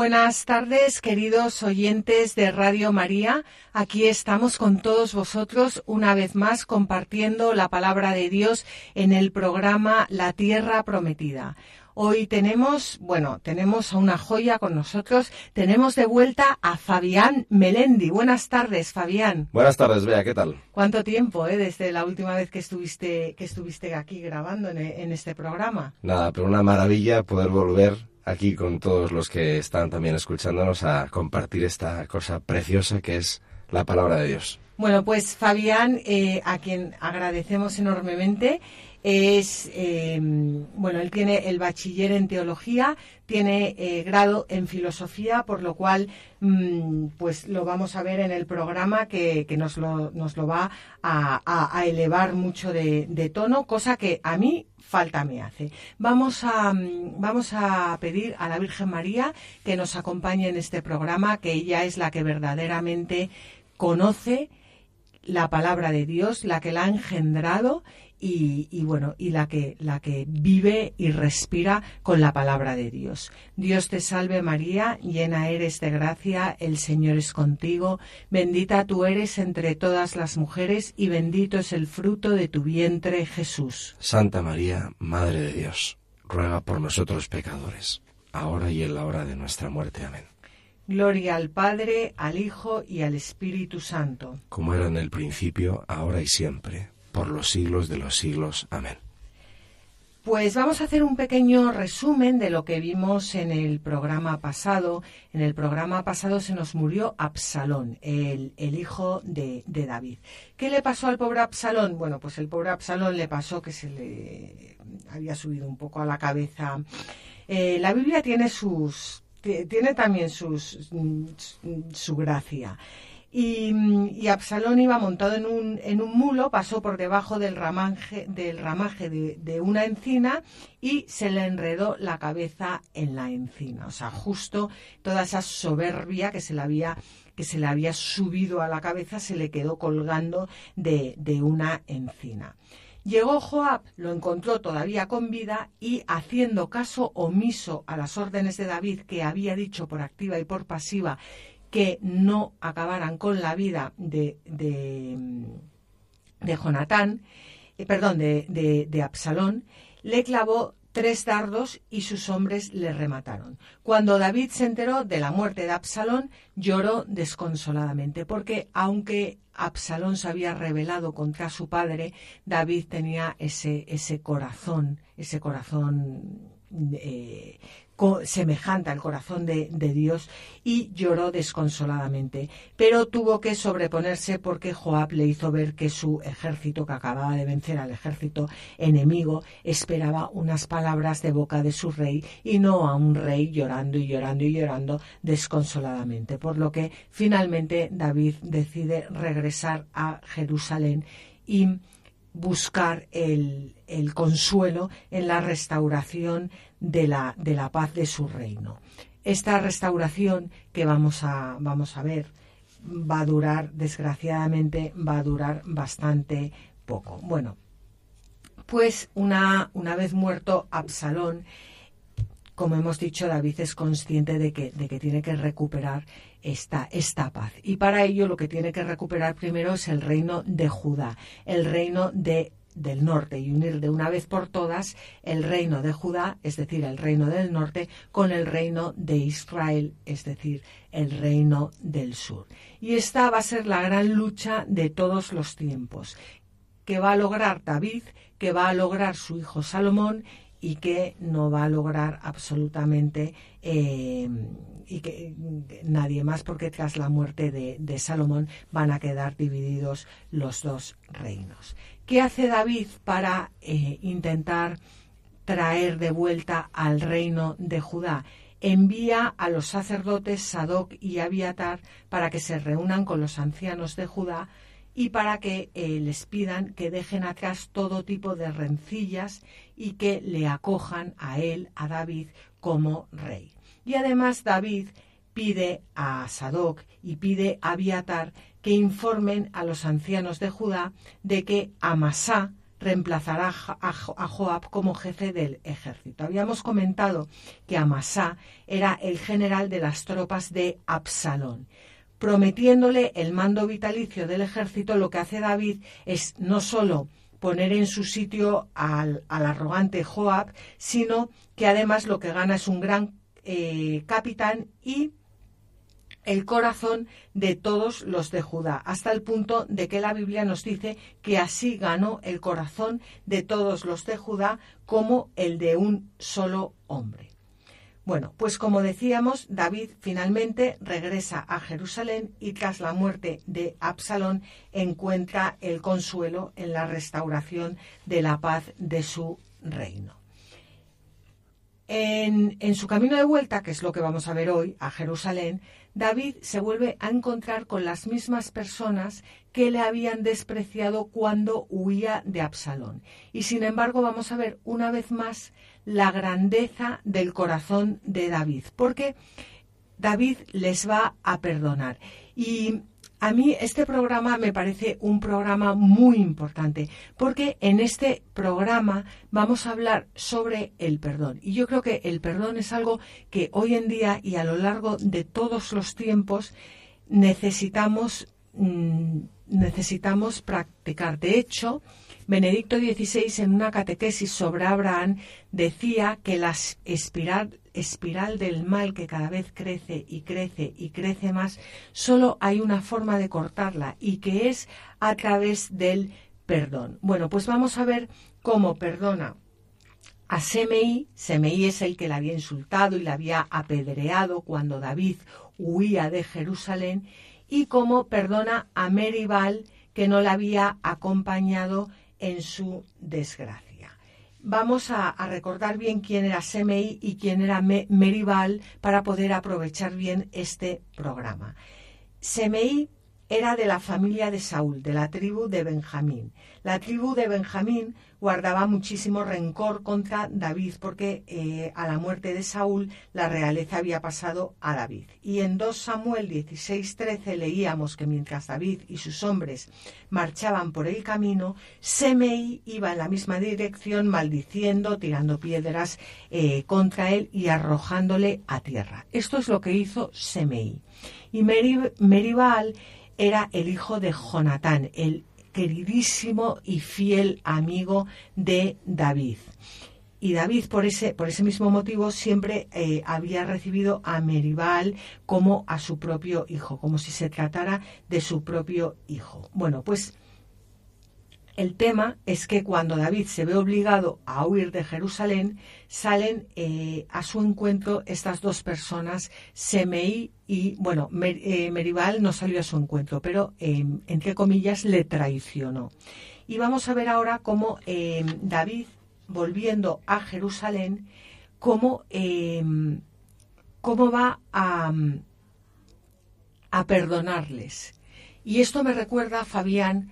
Buenas tardes, queridos oyentes de Radio María. Aquí estamos con todos vosotros una vez más compartiendo la palabra de Dios en el programa La Tierra Prometida. Hoy tenemos, bueno, tenemos a una joya con nosotros. Tenemos de vuelta a Fabián Melendi. Buenas tardes, Fabián. Buenas tardes, Bea, ¿qué tal? ¿Cuánto tiempo, eh, desde la última vez que estuviste, que estuviste aquí grabando en, en este programa? Nada, pero una maravilla poder volver aquí con todos los que están también escuchándonos a compartir esta cosa preciosa que es la palabra de Dios. Bueno, pues Fabián, eh, a quien agradecemos enormemente, es, eh, bueno, él tiene el bachiller en teología, tiene eh, grado en filosofía, por lo cual, mm, pues lo vamos a ver en el programa que, nos, lo, nos lo va a, elevar mucho de, de, tono, cosa que a mí falta me hace. Vamos a, mm, vamos a pedir a la Virgen María que nos acompañe en este programa, que ella es la que verdaderamente conoce la palabra de Dios, la que la ha engendrado y, bueno, y la que, la que vive y respira con la palabra de Dios. Dios te salve María, llena eres de gracia, el Señor es contigo, bendita tú eres entre todas las mujeres y bendito es el fruto de tu vientre Jesús. Santa María, Madre de Dios, ruega por nosotros pecadores, ahora y en la hora de nuestra muerte. Amén. Gloria al Padre, al Hijo y al Espíritu Santo. Como era en el principio, ahora y siempre por los siglos de los siglos. Amén. Pues vamos a hacer un pequeño resumen de lo que vimos en el programa pasado. En el programa pasado se nos murió Absalón, el, hijo de, David. ¿Qué le pasó al pobre Absalón? Bueno, pues el pobre Absalón le pasó que se le había subido un poco a la cabeza. Eh, la Biblia tiene sus tiene también sus, su gracia. Y, Absalón iba montado en un, en un mulo, pasó por debajo del ramaje, del ramaje de, una encina y se le enredó la cabeza en la encina. O sea, justo toda esa soberbia que se le había, que se le había subido a la cabeza se le quedó colgando de, de una encina. Llegó Joab, lo encontró todavía con vida y, haciendo caso omiso a las órdenes de David, que había dicho por activa y por pasiva que no acabaran con la vida de, de, de Jonatán, eh, perdón, de, de, Absalón, le clavó tres dardos y sus hombres le remataron. Cuando David se enteró de la muerte de Absalón, lloró desconsoladamente, porque aunque Absalón se había rebelado contra su padre, David tenía ese, ese corazón, ese corazón eh, semejante al corazón de, Dios y lloró desconsoladamente. Pero tuvo que sobreponerse porque Joab le hizo ver que su ejército, que acababa de vencer al ejército enemigo, esperaba unas palabras de boca de su rey y no a un rey llorando y llorando y llorando desconsoladamente. Por lo que finalmente David decide regresar a Jerusalén y buscar el, el consuelo en la restauración de la, de la paz de su reino. Esta restauración que vamos a, vamos a ver va a durar, desgraciadamente, va a durar bastante poco. Bueno, pues una, una vez muerto Absalón, como hemos dicho, David es consciente de que, de que tiene que recuperar esta, esta paz. Y para ello lo que tiene que recuperar primero es el reino de Judá, el reino de del norte y unir de una vez por todas el reino de Judá, es decir, el reino del norte, con el reino de Israel, es decir, el reino del sur. Y esta va a ser la gran lucha de todos los tiempos, que va a lograr David, que va a lograr su hijo Salomón y que no va a lograr absolutamente eh, y que nadie más porque tras la muerte de, Salomón van a quedar divididos los dos reinos. ¿Qué hace David para eh, intentar traer de vuelta al reino de Judá? envía a los sacerdotes Sadoc y Abiatar para que se reúnan con los ancianos de Judá y para que eh, les pidan que dejen atrás todo tipo de rencillas y que le acojan a él, a David, como rey. Y además David pide a Sadoc y pide a Abiatar que informen a los ancianos de Judá de que Amasá reemplazará a Joab como jefe del ejército. Habíamos comentado que Amasá era el general de las tropas de Absalón prometiéndole el mando vitalicio del ejército, lo que hace David es no solo poner en su sitio al, arrogante Joab, sino que además lo que gana es un gran eh, capitán y el corazón de todos los de Judá, hasta el punto de que la Biblia nos dice que así ganó el corazón de todos los de Judá como el de un solo hombre. Bueno, pues como decíamos, David finalmente regresa a Jerusalén y tras la muerte de Absalón encuentra el consuelo en la restauración de la paz de su reino. En, en, su camino de vuelta, que es lo que vamos a ver hoy, a Jerusalén, David se vuelve a encontrar con las mismas personas que le habían despreciado cuando huía de Absalón. Y sin embargo vamos a ver una vez más la grandeza del corazón de David, porque David les va a perdonar. Y a mí este programa me parece un programa muy importante porque en este programa vamos a hablar sobre el perdón. Y yo creo que el perdón es algo que hoy en día y a lo largo de todos los tiempos necesitamos, mm, necesitamos practicar. De hecho, Benedicto XVI en una catequesis sobre Abraham decía que la espiral, del mal que cada vez crece y crece y crece más, solo hay una forma de cortarla y que es a través del perdón. Bueno, pues vamos a ver cómo perdona a Semei. Semei es el que la había insultado y la había apedreado cuando David huía de Jerusalén y cómo perdona a Meribal que no la había acompañado en su desgracia. Vamos a, recordar bien quién era Semei y quién era Meribal para poder aprovechar bien este programa. Semei era de la familia de Saúl, de la tribu de Benjamín. La tribu de Benjamín guardaba muchísimo rencor contra David porque eh, a la muerte de Saúl la realeza había pasado a David. Y en 2 Samuel 16:13 leíamos que mientras David y sus hombres marchaban por el camino, Semei iba en la misma dirección maldiciendo, tirando piedras eh, contra él y arrojándole a tierra. Esto es lo que hizo Semei. Y Meribal era el hijo de Jonatán, el queridísimo y fiel amigo de David. Y David, por ese, por ese mismo motivo, siempre eh, había recibido a Meribal como a su propio hijo, como si se tratara de su propio hijo. Bueno, pues el tema es que cuando David se ve obligado a huir de Jerusalén, salen eh, a su encuentro estas dos personas, Semei y, bueno, eh, Meribal no salió a su encuentro, pero em, entre comillas le traicionó. Y vamos a ver ahora cómo em, David, volviendo a Jerusalén, cómo, em, cómo va a, a perdonarles. Y esto me recuerda, Fabián,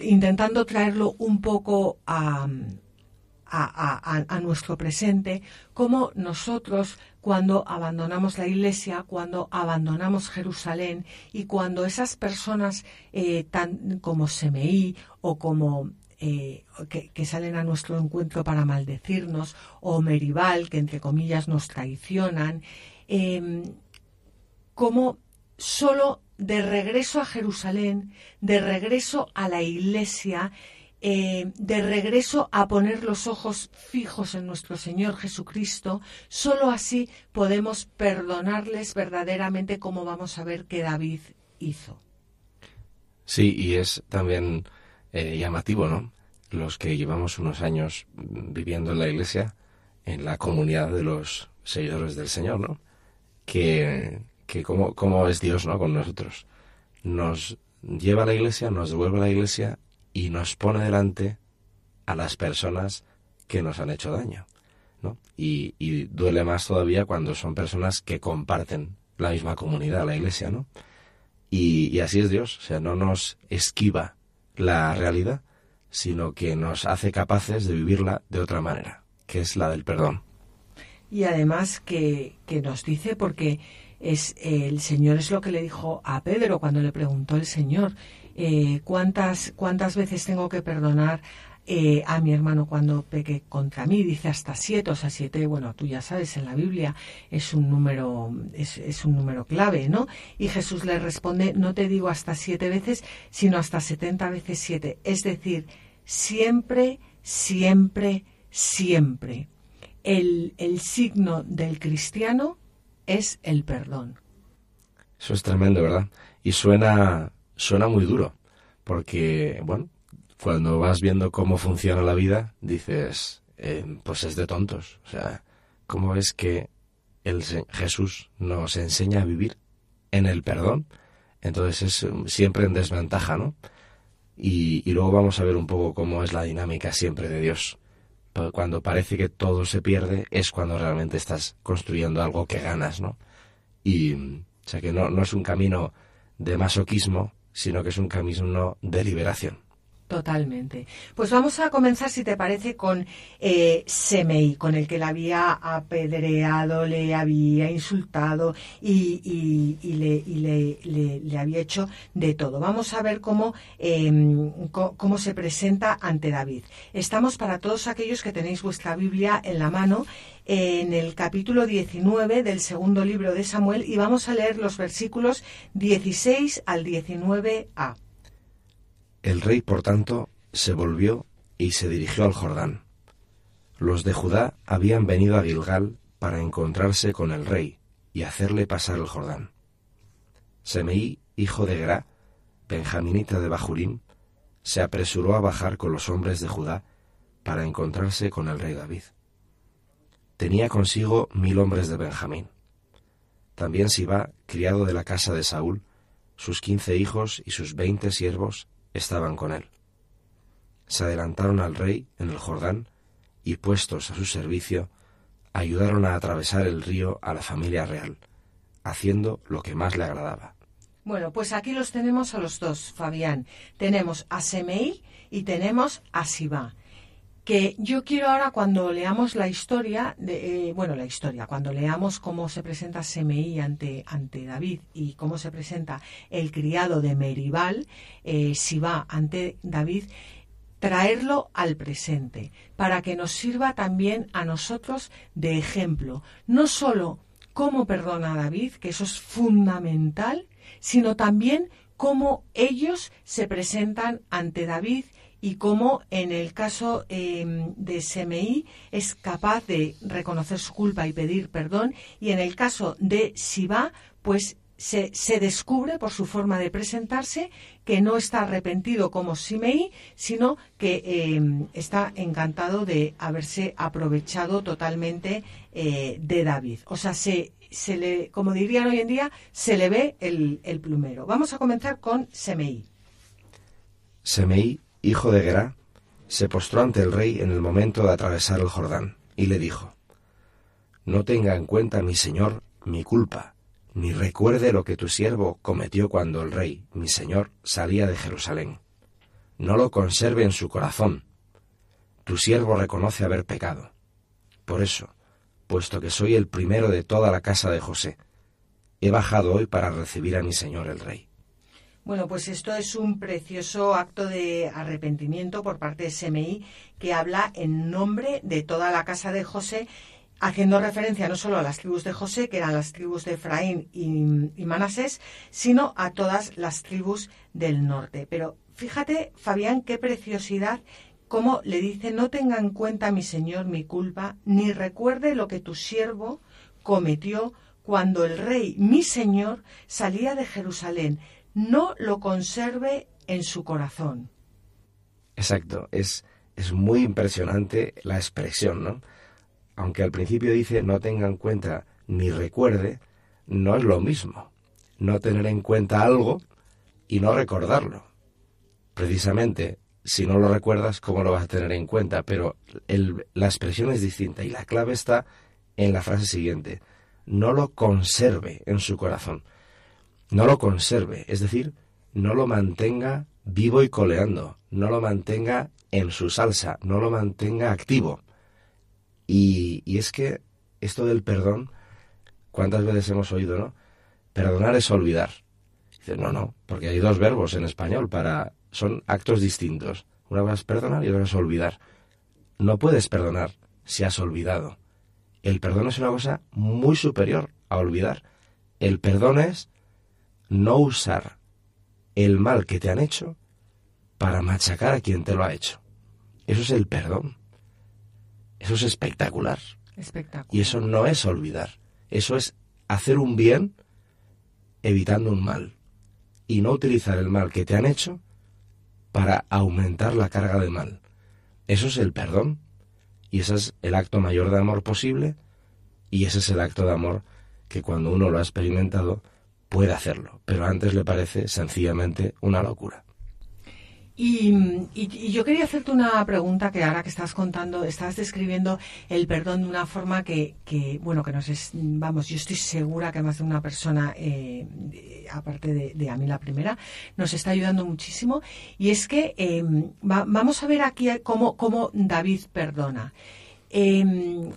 intentando traerlo un poco a, a, nuestro presente, como nosotros cuando abandonamos la iglesia, cuando abandonamos Jerusalén y cuando esas personas eh, tan como Semeí o como eh, que, salen a nuestro encuentro para maldecirnos, o Meribal, que entre comillas nos traicionan, em, como solo de regreso a Jerusalén, de regreso a la iglesia, eh, de regreso a poner los ojos fijos en nuestro Señor Jesucristo, sólo así podemos perdonarles verdaderamente como vamos a ver que David hizo. Sí, y es también eh, llamativo, ¿no? Los que llevamos unos años viviendo en la iglesia, en la comunidad de los seguidores del Señor, ¿no? Que, que cómo, es Dios ¿no? con nosotros. Nos lleva a la iglesia, nos devuelve a la iglesia y nos pone delante a las personas que nos han hecho daño. ¿no? Y, y duele más todavía cuando son personas que comparten la misma comunidad, la iglesia, ¿no? Y, y así es Dios, o sea, no nos esquiva la realidad, sino que nos hace capaces de vivirla de otra manera, que es la del perdón. Y además que, que nos dice, porque es el Señor es lo que le dijo a Pedro cuando le preguntó el Señor, eh, ¿cuántas, ¿cuántas veces tengo que perdonar eh, a mi hermano cuando peque contra mí? Dice hasta siete, o sea, siete, bueno, tú ya sabes, en la Biblia es un número, es, es un número clave, ¿no? Y Jesús le responde, no te digo hasta siete veces, sino hasta setenta veces siete. Es decir, siempre, siempre, siempre. El, el signo del cristiano es el perdón. Eso es tremendo, ¿verdad? Y suena, suena muy duro, porque, bueno, cuando vas viendo cómo funciona la vida, dices, eh, pues es de tontos. O sea, ¿cómo es que el Jesús nos enseña a vivir en el perdón? Entonces es um, siempre en desventaja, ¿no? Y luego vamos a ver un poco cómo es la dinámica siempre de Dios. Cuando parece que todo se pierde, es cuando realmente estás construyendo algo que ganas, ¿no? Y, o sea, que no, no es un camino de masoquismo, sino que es un camino de liberación. Totalmente. Pues vamos a comenzar, si te parece, con eh, Semei, con el que le había apedreado, le había insultado y, le, había hecho de todo. Vamos a ver cómo, co- cómo se presenta ante David. Estamos para todos aquellos que tenéis vuestra Biblia en la mano en el capítulo 19 del segundo libro de Samuel y vamos a leer los versículos 16 al 19a. El rey, por tanto, se volvió y se dirigió al Jordán. Los de Judá habían venido a Gilgal para encontrarse con el rey y hacerle pasar el Jordán. Semeí, hijo de Gerá, benjaminita de Bajurim, se apresuró a bajar con los hombres de Judá para encontrarse con el rey David. Tenía consigo mil hombres de Benjamín. También Sibá, criado de la casa de Saúl, sus quince hijos y sus veinte siervos estaban con él. Se adelantaron al rey en el Jordán y, puestos a su servicio, ayudaron a atravesar el río a la familia real, haciendo lo que más le agradaba. Bueno, pues aquí los tenemos a los dos, Fabián. Tenemos a Semei y tenemos a Sibá. Que yo quiero ahora cuando leamos la historia, de, eh, bueno, la historia, cuando leamos cómo se presenta Semei ante, ante David y cómo se presenta el criado de Meribal, eh, Sibá ante David, traerlo al presente, para que nos sirva también a nosotros de ejemplo. No solo cómo perdona a David, que eso es fundamental, sino también cómo ellos se presentan ante David y cómo en el caso eh, de Semeí es capaz de reconocer su culpa y pedir perdón y en el caso de Sibá pues se, se descubre por su forma de presentarse que no está arrepentido como Simeí, sino que eh, está encantado de haberse aprovechado totalmente eh, de David. O sea, se, se le, como dirían hoy en día, se le ve el, el plumero. Vamos a comenzar con. Semeí, hijo de Gerá, se postró ante el rey en el momento de atravesar el Jordán y le dijo, No tenga en cuenta, mi señor, mi culpa, ni recuerde lo que tu siervo cometió cuando el rey, mi señor, salía de Jerusalén. No lo conserve en su corazón. Tu siervo reconoce haber pecado. Por eso, puesto que soy el primero de toda la casa de José, he bajado hoy para recibir a mi señor el rey. Bueno, pues esto es un precioso acto de arrepentimiento por parte de SMI que habla en nombre de toda la casa de José, haciendo referencia no solo a las tribus de José, que eran las tribus de Efraín y, Manasés, sino a todas las tribus del norte. Pero fíjate, Fabián, qué preciosidad cómo le dice, no tenga en cuenta, mi señor, mi culpa, ni recuerde lo que tu siervo cometió cuando el rey, mi señor, salía de Jerusalén. No lo conserve en su corazón. Exacto, es, es muy impresionante la expresión, ¿no? Aunque al principio dice no tenga en cuenta ni recuerde, no es lo mismo. No tener en cuenta algo y no recordarlo. Precisamente si no lo recuerdas, ¿cómo lo vas a tener en cuenta? Pero la expresión es distinta y la clave está en la frase siguiente. No lo conserve en su corazón. No lo conserve, es decir, no lo mantenga vivo y coleando, no lo mantenga en su salsa, no lo mantenga activo. Y, y es que esto del perdón, ¿cuántas veces hemos oído, no? Perdonar es olvidar. Dice, no, no, porque hay dos verbos en español para son actos distintos. Una cosa es perdonar y otra es olvidar. No puedes perdonar si has olvidado. El perdón es una cosa muy superior a olvidar. El perdón es no usar el mal que te han hecho para machacar a quien te lo ha hecho. Eso es el perdón. Eso es espectacular. Espectacular. Y eso no es olvidar. Eso es hacer un bien evitando un mal. Y no utilizar el mal que te han hecho para aumentar la carga de mal. Eso es el perdón. Y ese es el acto mayor de amor posible. Y ese es el acto de amor que cuando uno lo ha experimentado puede hacerlo. Pero antes le parece sencillamente una locura. Y, yo quería hacerte una pregunta que ahora que estás contando, estás describiendo el perdón de una forma que, bueno, que nos es, vamos, yo estoy segura que más de una persona, eh, aparte de, a mí la primera, nos está ayudando muchísimo. Y es que em, vamos a ver aquí cómo, cómo David perdona. Eh,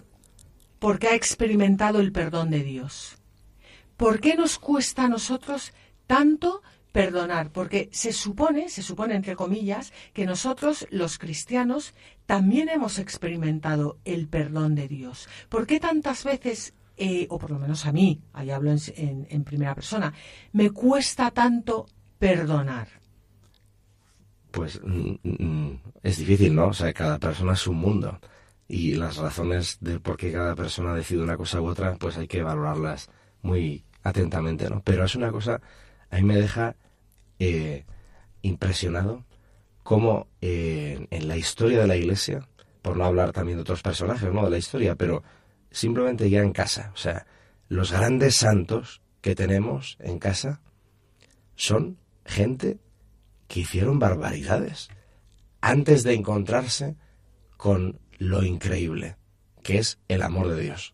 porque ha experimentado el perdón de Dios. ¿Por qué nos cuesta a nosotros tanto perdonar, porque se supone, se supone entre comillas, que nosotros los cristianos también hemos experimentado el perdón de Dios. ¿Por qué tantas veces, eh, o por lo menos a mí, ahí hablo en, primera persona, me cuesta tanto perdonar? Pues mm, mm, es difícil, ¿no? O sea, cada persona es un mundo y las razones de por qué cada persona decide una cosa u otra, pues hay que valorarlas muy atentamente, ¿no? Pero es una cosa, a mí me deja eh, impresionado cómo eh, en la historia de la Iglesia, por no hablar también de otros personajes ¿no? de la historia, pero simplemente ya en casa, o sea, los grandes santos que tenemos en casa son gente que hicieron barbaridades antes de encontrarse con lo increíble, que es el amor de Dios.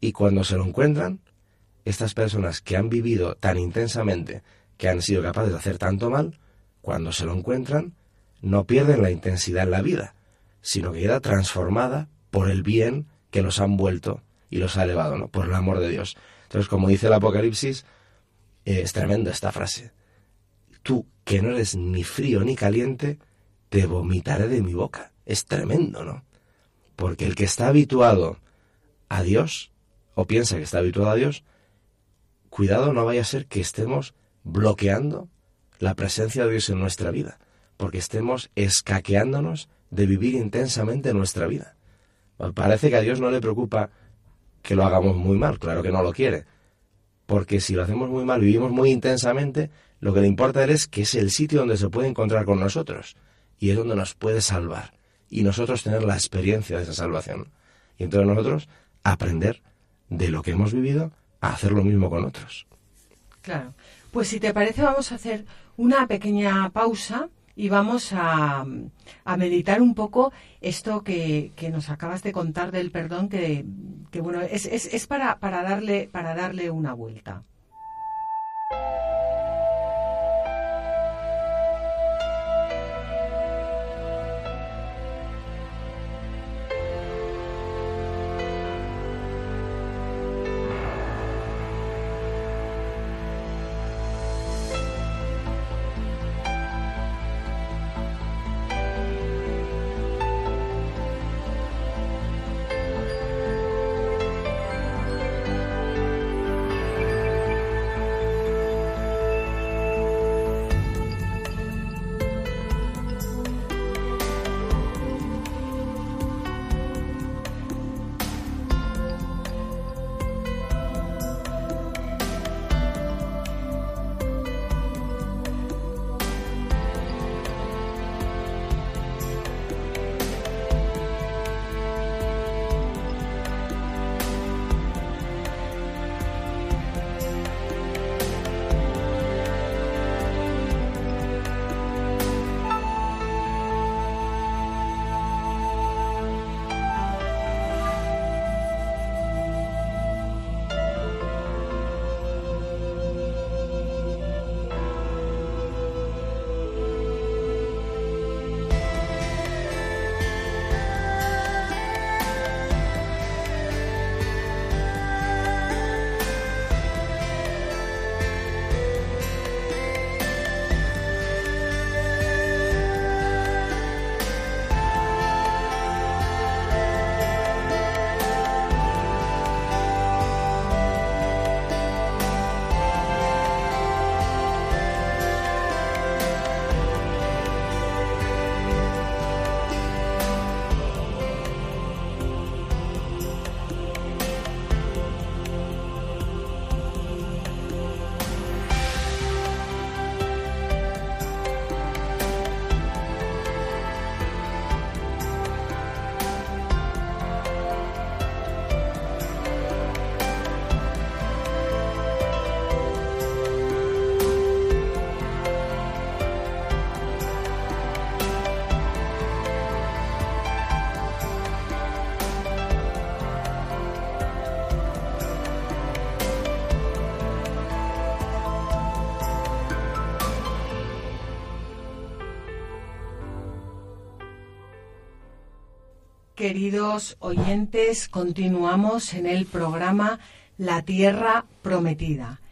Y cuando se lo encuentran, estas personas que han vivido tan intensamente que han sido capaces de hacer tanto mal, cuando se lo encuentran, no pierden la intensidad en la vida, sino que queda transformada por el bien que los han vuelto y los ha elevado, ¿no? Por el amor de Dios. Entonces, como dice el Apocalipsis, eh, es tremenda esta frase. Tú, que no eres ni frío ni caliente, te vomitaré de mi boca. Es tremendo, ¿no? Porque el que está habituado a Dios, o piensa que está habituado a Dios, cuidado no vaya a ser que estemos bloqueando la presencia de Dios en nuestra vida, porque estemos escaqueándonos de vivir intensamente nuestra vida. Parece que a Dios no le preocupa que lo hagamos muy mal, claro que no lo quiere, porque si lo hacemos muy mal, vivimos muy intensamente, lo que le importa es que es el sitio donde se puede encontrar con nosotros y es donde nos puede salvar y nosotros tener la experiencia de esa salvación. Y entonces nosotros aprender de lo que hemos vivido a hacer lo mismo con otros. Claro. Pues si te parece vamos a hacer una pequeña pausa y vamos a, meditar un poco esto que, nos acabas de contar del perdón, que, bueno, es, es, para, para, darle, para darle una vuelta. Queridos oyentes, continuamos en el programa La Tierra Prometida.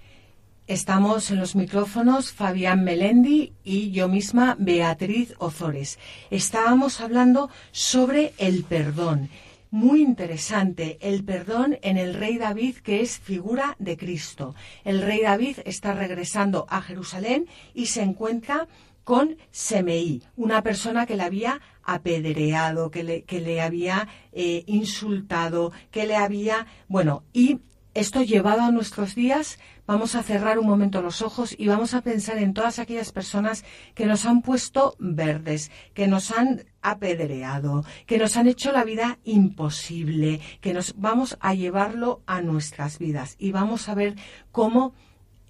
Estamos en los micrófonos Fabián Melendi y yo misma Beatriz Ozores. Estábamos hablando sobre el perdón. Muy interesante, el perdón en el rey David, que es figura de Cristo. El rey David está regresando a Jerusalén y se encuentra con Semeí, una persona que le había apedreado, que le, que le había eh, insultado, que le había... Bueno, y esto llevado a nuestros días, vamos a cerrar un momento los ojos y vamos a pensar en todas aquellas personas que nos han puesto verdes, que nos han apedreado, que nos han hecho la vida imposible, que nos vamos a llevarlo a nuestras vidas. Y vamos a ver cómo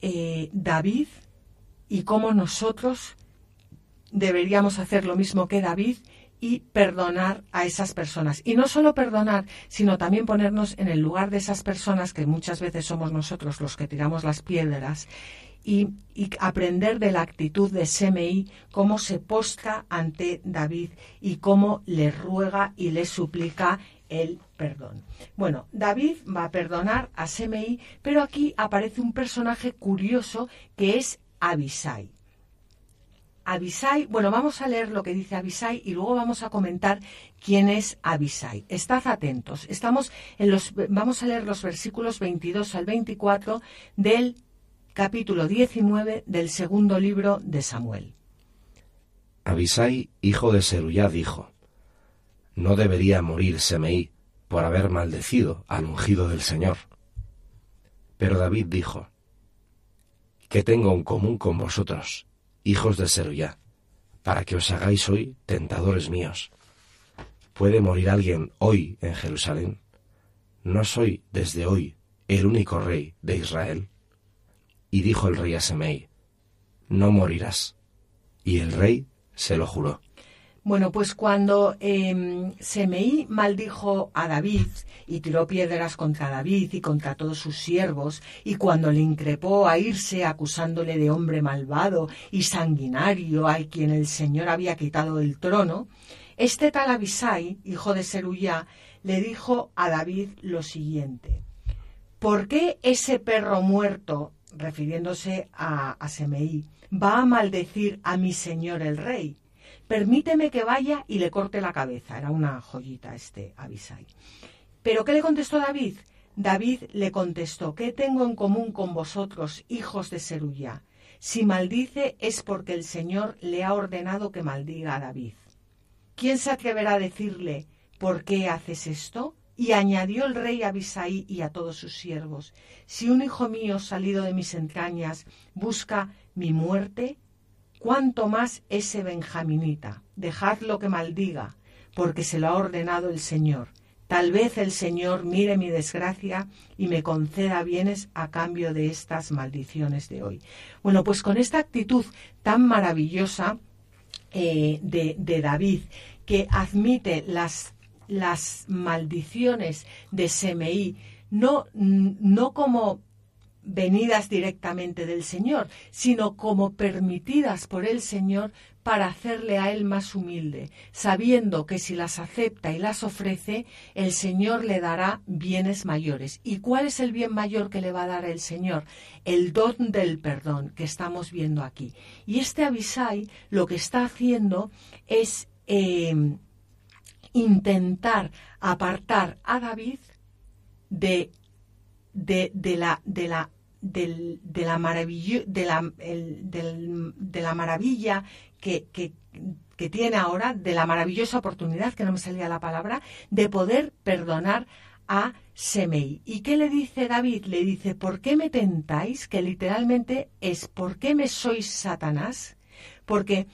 eh, David y cómo nosotros deberíamos hacer lo mismo que David y perdonar a esas personas. Y no solo perdonar, sino también ponernos en el lugar de esas personas que muchas veces somos nosotros los que tiramos las piedras y, aprender de la actitud de Semei, cómo se postra ante David y cómo le ruega y le suplica el perdón. Bueno, David va a perdonar a Semei, pero aquí aparece un personaje curioso que es Abisai. Abisai, bueno, vamos a leer lo que dice Abisai y luego vamos a comentar quién es Abisai. Estad atentos. Estamos en los, vamos a leer los versículos 22 al 24 del capítulo 19 del segundo libro de Samuel. Abisai, hijo de Seruyá, dijo, No debería morir Semeí por haber maldecido al ungido del Señor. Pero David dijo, ¿Qué tengo en común con vosotros? Hijos de Seruya, para que os hagáis hoy tentadores míos. ¿Puede morir alguien hoy en Jerusalén? ¿No soy desde hoy el único rey de Israel? Y dijo el rey a Semei, no morirás. Y el rey se lo juró. Bueno, pues cuando eh, Semeí maldijo a David y tiró piedras contra David y contra todos sus siervos, y cuando le increpó a irse acusándole de hombre malvado y sanguinario al quien el Señor había quitado el trono, este tal Abisai, hijo de Seruyá, le dijo a David lo siguiente: ¿Por qué ese perro muerto, refiriéndose a, a Semeí, va a maldecir a mi señor el rey? Permíteme que vaya y le corte la cabeza. Era una joyita este Abisai. ¿Pero qué le contestó David? David le contestó, ¿qué tengo en común con vosotros, hijos de Seruya? Si maldice es porque el Señor le ha ordenado que maldiga a David. ¿Quién se atreverá a decirle, ¿por qué haces esto? Y añadió el rey a Abisai y a todos sus siervos, si un hijo mío salido de mis entrañas busca mi muerte, cuánto más ese benjaminita. Dejadlo que maldiga, porque se lo ha ordenado el Señor. Tal vez el Señor mire mi desgracia y me conceda bienes a cambio de estas maldiciones de hoy. Bueno, pues con esta actitud tan maravillosa eh, de, de, David, que admite las, las maldiciones de Semeí, no, no como venidas directamente del Señor, sino como permitidas por el Señor para hacerle a él más humilde, sabiendo que si las acepta y las ofrece, el Señor le dará bienes mayores. ¿Y cuál es el bien mayor que le va a dar el Señor? El don del perdón que estamos viendo aquí. Y este Abisai lo que está haciendo es em, intentar apartar a David de de, de, la, de la del, de, la de, la, de la maravilla que, que, que, tiene ahora, de la maravillosa oportunidad, que no me salía la palabra, de poder perdonar a Semei. ¿Y qué le dice David? Le dice, ¿por qué me tentáis? Que literalmente es, ¿por qué me sois Satanás? Porque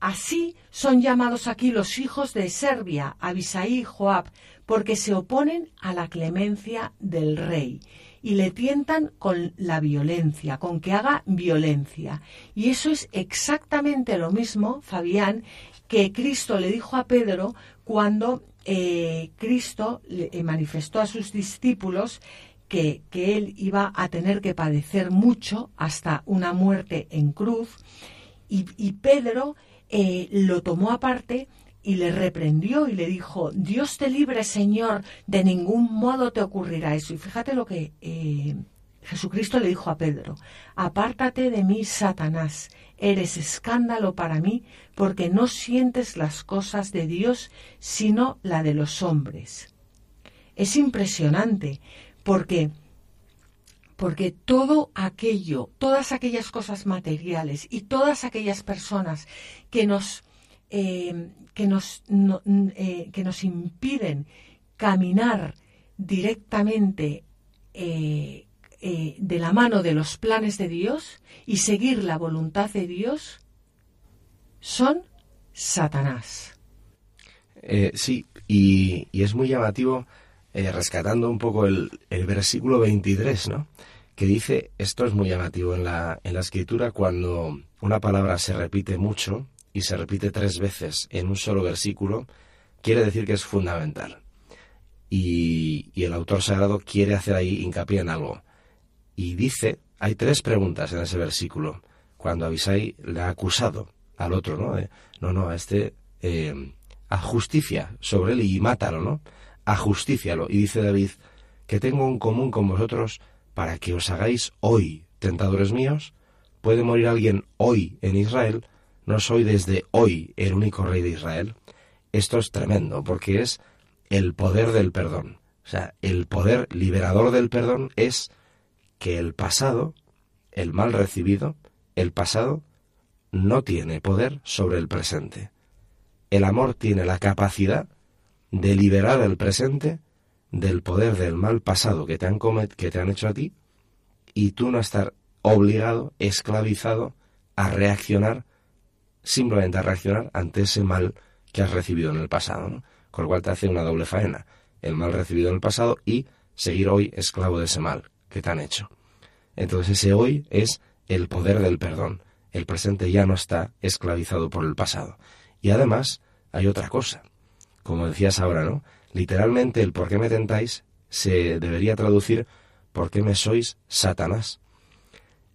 así son llamados aquí los hijos de Serbia, Abisai y Joab, porque se oponen a la clemencia del rey y le tientan con la violencia, con que haga violencia. Y eso es exactamente lo mismo, Fabián, que Cristo le dijo a Pedro cuando eh, Cristo le eh, manifestó a sus discípulos que, que, él iba a tener que padecer mucho hasta una muerte en cruz. Y, Pedro eh, lo tomó aparte y le reprendió y le dijo, Dios te libre, Señor, de ningún modo te ocurrirá eso. Y fíjate lo que eh, Jesucristo le dijo a Pedro, apártate de mí, Satanás, eres escándalo para mí, porque no sientes las cosas de Dios, sino la de los hombres. Es impresionante, porque porque todo aquello, todas aquellas cosas materiales y todas aquellas personas que nos, eh, que nos, eh, que nos impiden caminar directamente eh, de la mano de los planes de Dios y seguir la voluntad de Dios, son Satanás. sí, y, y, es muy llamativo eh, rescatando un poco el, versículo 23, ¿no? Que dice, esto es muy llamativo en la, en la escritura, cuando una palabra se repite mucho y se repite tres veces en un solo versículo, quiere decir que es fundamental. Y, y el autor sagrado quiere hacer ahí hincapié en algo. Y dice, hay tres preguntas en ese versículo, cuando Abisai le ha acusado al otro, ¿no? no, no, a este, eh, a justicia sobre él y mátalo, ¿no? Ajustícialo. Y dice David, que tengo un común con vosotros para que os hagáis hoy tentadores míos. ¿Puede morir alguien hoy en Israel? ¿No soy desde hoy el único rey de Israel? Esto es tremendo, porque es el poder del perdón. O sea, el poder liberador del perdón es que el pasado, el mal recibido, el pasado, no tiene poder sobre el presente. El amor tiene la capacidad de liberar el presente del poder del mal pasado que te han, que te han hecho a ti y tú no estar obligado, esclavizado a reaccionar, simplemente a reaccionar ante ese mal que has recibido en el pasado, con lo cual te hace una doble faena, el mal recibido en el pasado y seguir hoy esclavo de ese mal que te han hecho. Entonces ese hoy es el poder del perdón. El presente ya no está esclavizado por el pasado. Y además hay otra cosa como decías ahora, ¿no? Literalmente el por qué me tentáis se debería traducir por qué me sois Satanás.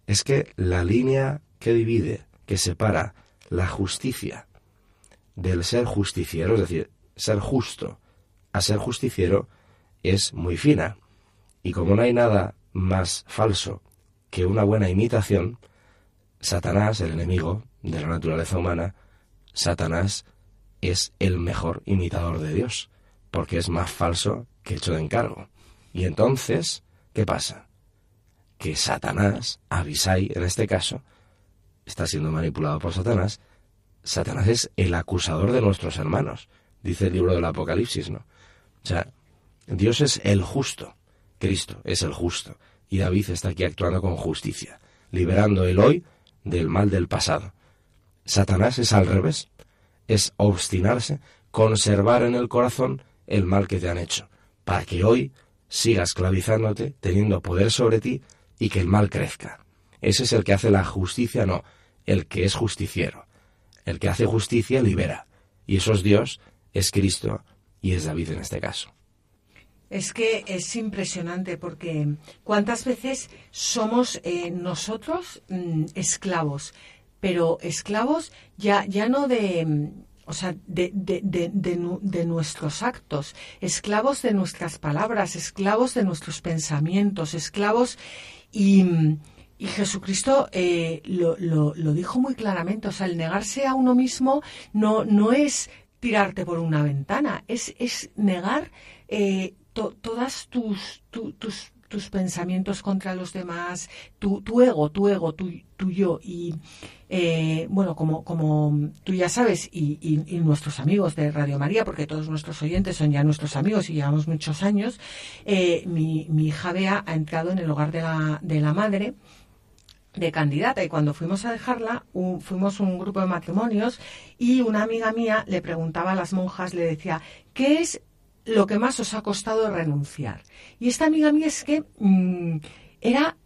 Es que la línea que divide, que separa la justicia del ser justiciero, es decir, ser justo a ser justiciero, es muy fina. Y como no hay nada más falso que una buena imitación, Satanás, el enemigo de la naturaleza humana, Satanás es el mejor imitador de Dios, porque es más falso que hecho de encargo. Y entonces, ¿qué pasa? Que Satanás, Abisai en este caso, está siendo manipulado por Satanás. Satanás es el acusador de nuestros hermanos, dice el libro del Apocalipsis, ¿no? O sea, Dios es el justo, Cristo es el justo, y David está aquí actuando con justicia, liberando el hoy del mal del pasado. Satanás es al revés, es obstinarse, conservar en el corazón el mal que te han hecho, para que hoy sigas esclavizándote, teniendo poder sobre ti y que el mal crezca. Ese es el que hace la justicia, no, el que es justiciero. El que hace justicia libera. Y eso es Dios, es Cristo y es David en este caso. Es que es impresionante porque cuántas veces somos eh, nosotros mm, esclavos pero esclavos ya, ya no de, o sea, de, de, de, nuestros actos, esclavos de nuestras palabras, esclavos de nuestros pensamientos, esclavos y, y Jesucristo eh, lo, lo, lo, dijo muy claramente, o sea, el negarse a uno mismo no, no es tirarte por una ventana, es, es negar eh, todas tus, tus, tus pensamientos contra los demás, tu, tu ego, tu ego, tu, yo. Y eh, bueno, como, como tú ya sabes, y, nuestros amigos de Radio María, porque todos nuestros oyentes son ya nuestros amigos y llevamos muchos años, eh, mi, mi hija Bea ha entrado en el hogar de la, de la madre de candidata y cuando fuimos a dejarla fuimos un grupo de matrimonios y una amiga mía le preguntaba a las monjas le decía qué es lo que más os ha costado renunciar y esta amiga mía es que mm, era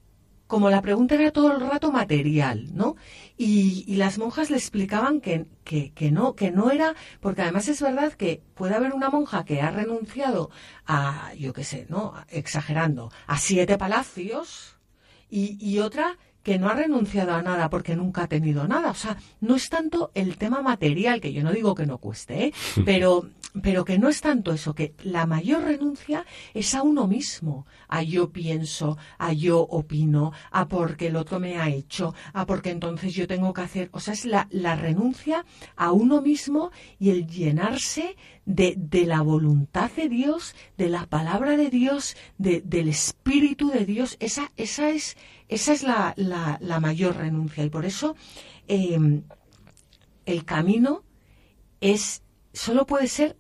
como la pregunta era todo el rato material, ¿no? Y, las monjas le explicaban que, que, no, que no era, porque además es verdad que puede haber una monja que ha renunciado a, yo qué sé, ¿no? Exagerando, a siete palacios y, y otra que no ha renunciado a nada porque nunca ha tenido nada. O sea, no es tanto el tema material, que yo no digo que no cueste, ¿eh? pero, pero que no es tanto eso, que la mayor renuncia es a uno mismo, a yo pienso, a yo opino, a porque el otro me ha hecho, a porque entonces yo tengo que hacer. O sea, es la, la renuncia a uno mismo y el llenarse de, de, la voluntad de Dios, de la palabra de Dios, de, del Espíritu de Dios. Esa, esa es esa es la, la, mayor renuncia y por eso em, el camino es solo puede ser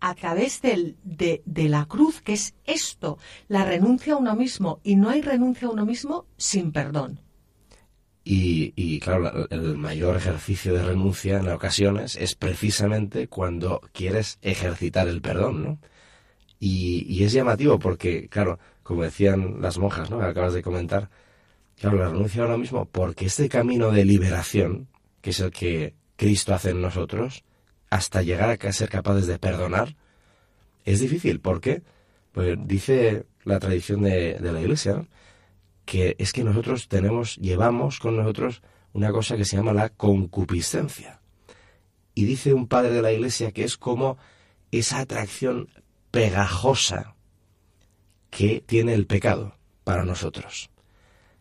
a través del, de, de, la cruz, que es esto, la renuncia a uno mismo, y no hay renuncia a uno mismo sin perdón. Y, y, claro, el mayor ejercicio de renuncia en ocasiones es precisamente cuando quieres ejercitar el perdón, ¿no? Y, es llamativo porque, claro, como decían las monjas, ¿no? Que acabas de comentar, Claro, la renuncia ahora mismo porque este camino de liberación, que es el que Cristo hace en nosotros, hasta llegar a ser capaces de perdonar, es difícil. ¿Por qué? Pues dice la tradición de, la Iglesia que es que nosotros tenemos, llevamos con nosotros una cosa que se llama la concupiscencia. Y dice un padre de la Iglesia que es como esa atracción pegajosa que tiene el pecado para nosotros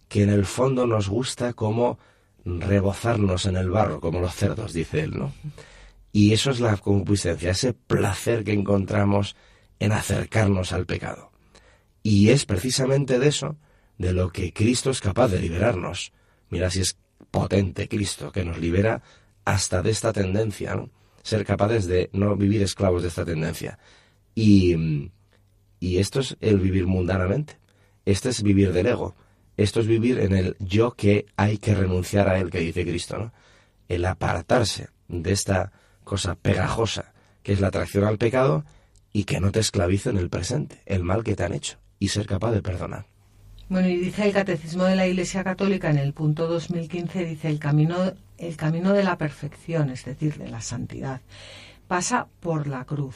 que en el fondo nos gusta como rebozarnos en el barro, como los cerdos, dice él, ¿no? Y eso es la concupiscencia, ese placer que encontramos en acercarnos al pecado. Y es precisamente de eso de lo que Cristo es capaz de liberarnos. Mira si es potente Cristo, que nos libera hasta de esta tendencia, ¿no? Ser capaces de no vivir esclavos de esta tendencia. Y, y esto es el vivir mundanamente. Este es vivir del ego. Esto es vivir en el yo que hay que renunciar a él, que dice Cristo, ¿no? El apartarse de esta cosa pegajosa que es la atracción al pecado y que no te esclavice en el presente, el mal que te han hecho, y ser capaz de perdonar. Bueno, y dice el Catecismo de la Iglesia Católica en el punto 2015, dice el camino, el camino de la perfección, es decir, de la santidad, pasa por la cruz.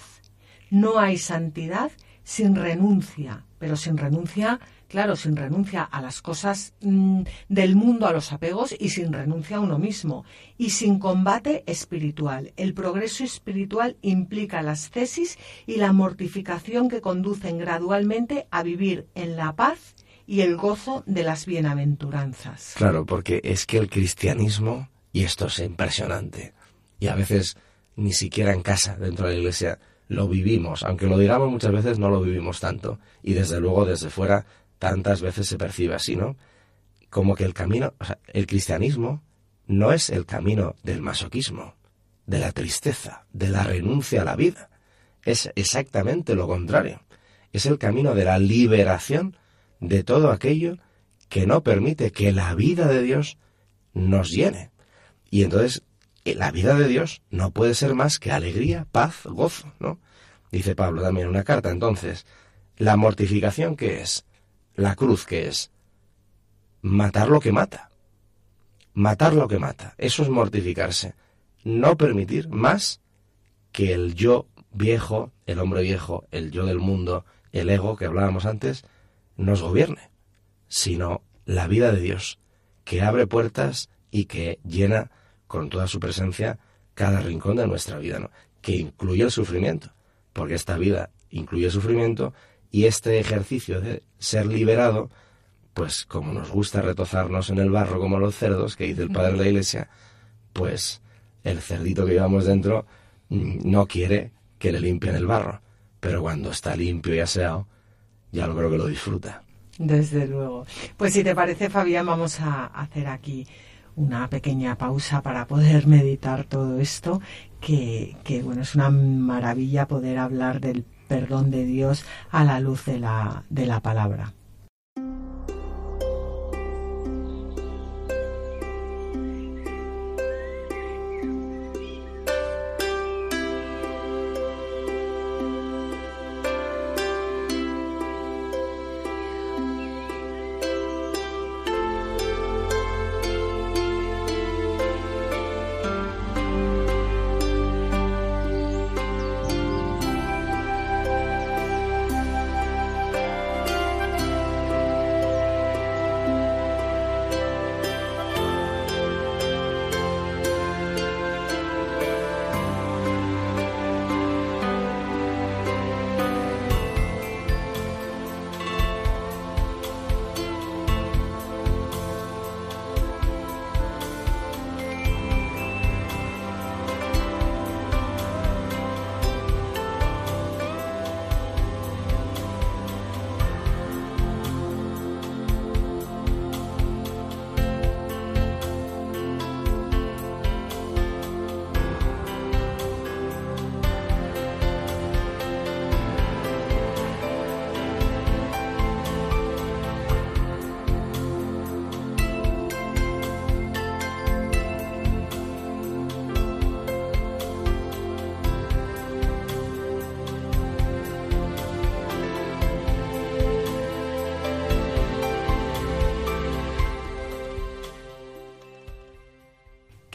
No hay santidad sin renuncia, pero sin renuncia claro, sin renuncia a las cosas mm, del mundo, a los apegos y sin renuncia a uno mismo y sin combate espiritual. El progreso espiritual implica las cesis y la mortificación que conducen gradualmente a vivir en la paz y el gozo de las bienaventuranzas. Claro, porque es que el cristianismo, y esto es impresionante, y a veces ni siquiera en casa, dentro de la iglesia, lo vivimos, aunque lo digamos muchas veces no lo vivimos tanto, y desde luego desde fuera tantas veces se percibe así, ¿no? Como que el camino, o sea, el cristianismo no es el camino del masoquismo, de la tristeza, de la renuncia a la vida. Es exactamente lo contrario. Es el camino de la liberación de todo aquello que no permite que la vida de Dios nos llene. Y entonces eh, la vida de Dios no puede ser más que alegría, paz, gozo, ¿no? Dice Pablo también en una carta. Entonces, la mortificación que es la cruz que es matar lo que mata. Matar lo que mata. Eso es mortificarse. No permitir más que el yo viejo, el hombre viejo, el yo del mundo, el ego que hablábamos antes, nos gobierne, sino la vida de Dios, que abre puertas y que llena con toda su presencia cada rincón de nuestra vida, ¿no? que incluye el sufrimiento, porque esta vida incluye sufrimiento y este ejercicio de ser liberado, pues como nos gusta retozarnos en el barro como los cerdos, que dice el padre de la iglesia, pues el cerdito que llevamos dentro mm, no quiere que le limpien el barro, pero cuando está limpio y aseado, ya lo creo que lo disfruta. Desde luego. Pues si te parece, Fabián, vamos a hacer aquí una pequeña pausa para poder meditar todo esto, que, que bueno, es una maravilla poder hablar del perdón de Dios a la luz de la, de la palabra.